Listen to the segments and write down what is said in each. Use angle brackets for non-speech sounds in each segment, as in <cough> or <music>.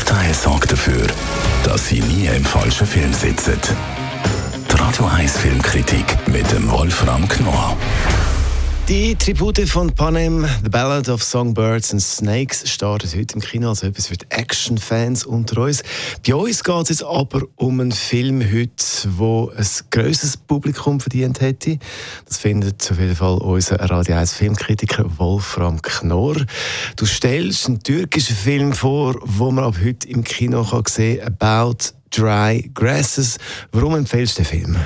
Urteil sorgt dafür, dass Sie nie im falschen Film sitzen. Die Radio 1 Filmkritik mit dem Wolfram Knorr. Die Tribute von Panem, The Ballad of Songbirds and Snakes, startet heute im Kino, also etwas für die Action-Fans unter uns. Bei uns geht es jetzt aber um einen Film heute, der ein grösseres Publikum verdient hätte. Das findet auf jeden Fall unser Radio 1 Filmkritiker Wolfram Knorr. Du stellst einen türkischen Film vor, wo man ab heute im Kino kann sehen kann, About Dry Grasses. Warum empfehlst du den Film?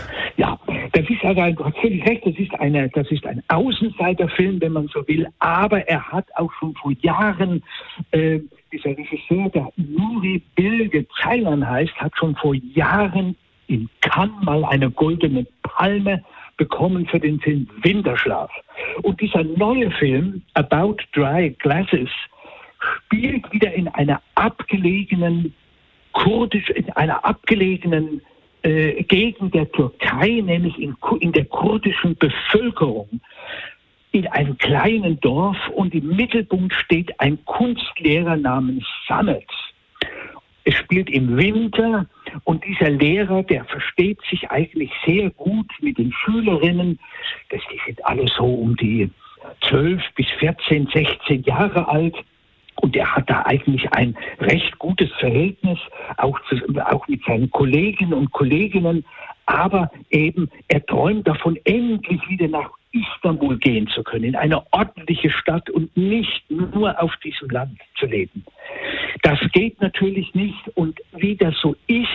Das ist also, du hast völlig recht, das ist, eine, das ist ein Außenseiterfilm, wenn man so will, aber er hat auch schon vor Jahren, äh, dieser Regisseur, der Nuri Bilge Ceylan heißt, hat schon vor Jahren in Cannes mal eine goldene Palme bekommen für den Film Winterschlaf. Und dieser neue Film, About Dry Glasses, spielt wieder in einer abgelegenen kurdisch, in einer abgelegenen äh, gegen der Türkei, nämlich in, in der kurdischen Bevölkerung in einem kleinen Dorf und im Mittelpunkt steht ein Kunstlehrer namens Samet. Es spielt im Winter und dieser Lehrer, der versteht sich eigentlich sehr gut mit den Schülerinnen. Das, die sind alle so um die 12 bis 14, 16 Jahre alt. Und er hat da eigentlich ein recht gutes Verhältnis, auch, zu, auch mit seinen Kolleginnen und Kolleginnen. Aber eben, er träumt davon, endlich wieder nach Istanbul gehen zu können, in eine ordentliche Stadt und nicht nur auf diesem Land zu leben. Das geht natürlich nicht. Und wie das so ist,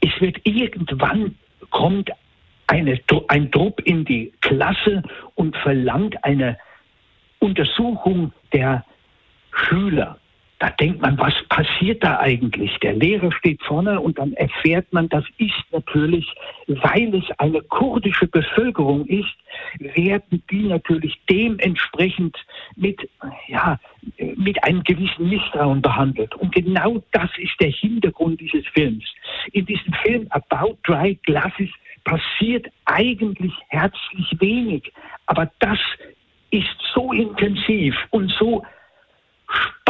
es wird irgendwann kommt eine, ein Druck in die Klasse und verlangt eine Untersuchung der Schüler. Da denkt man, was passiert da eigentlich? Der Lehrer steht vorne und dann erfährt man, das ist natürlich, weil es eine kurdische Bevölkerung ist, werden die natürlich dementsprechend mit, ja, mit einem gewissen Misstrauen behandelt. Und genau das ist der Hintergrund dieses Films. In diesem Film About Dry Glasses passiert eigentlich herzlich wenig, aber das ist so intensiv und so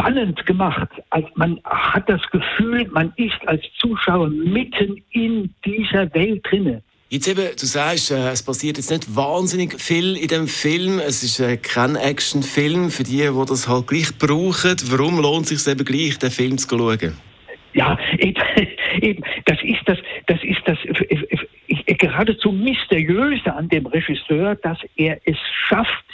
spannend gemacht. Also man hat das Gefühl, man ist als Zuschauer mitten in dieser Welt drinne. Jetzt eben, du sagst, äh, es passiert jetzt nicht wahnsinnig viel in dem Film. Es ist äh, kein Action-Film für die, die das halt gleich brauchen. Warum lohnt es sich eben gleich, den Film zu schauen? Ja, <laughs> eben, eben das ist das, das ist das geradezu mysteriöse an dem Regisseur, dass er es schafft,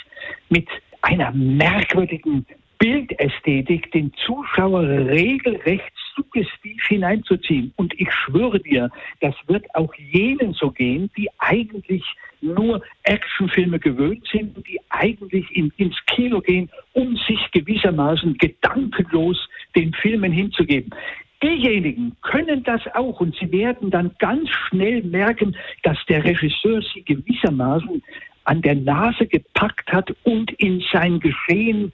mit einer merkwürdigen Bildästhetik den Zuschauer regelrecht suggestiv hineinzuziehen. Und ich schwöre dir, das wird auch jenen so gehen, die eigentlich nur Actionfilme gewöhnt sind und die eigentlich in, ins Kino gehen, um sich gewissermaßen gedankenlos den Filmen hinzugeben. Diejenigen können das auch und sie werden dann ganz schnell merken, dass der Regisseur sie gewissermaßen an der Nase gepackt hat und in sein Geschehen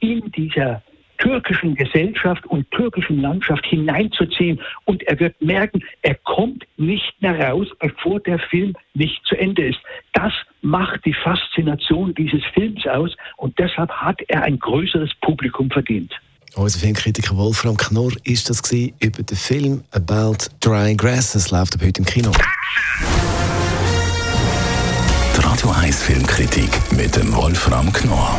in dieser türkischen Gesellschaft und türkischen Landschaft hineinzuziehen. Und er wird merken, er kommt nicht mehr raus, bevor der Film nicht zu Ende ist. Das macht die Faszination dieses Films aus und deshalb hat er ein größeres Publikum verdient. Unser Filmkritiker Wolfram Knorr ist das über den Film About Dry Grass. Es läuft ab heute im Kino. Die Radio 1 Filmkritik mit dem Wolfram Knorr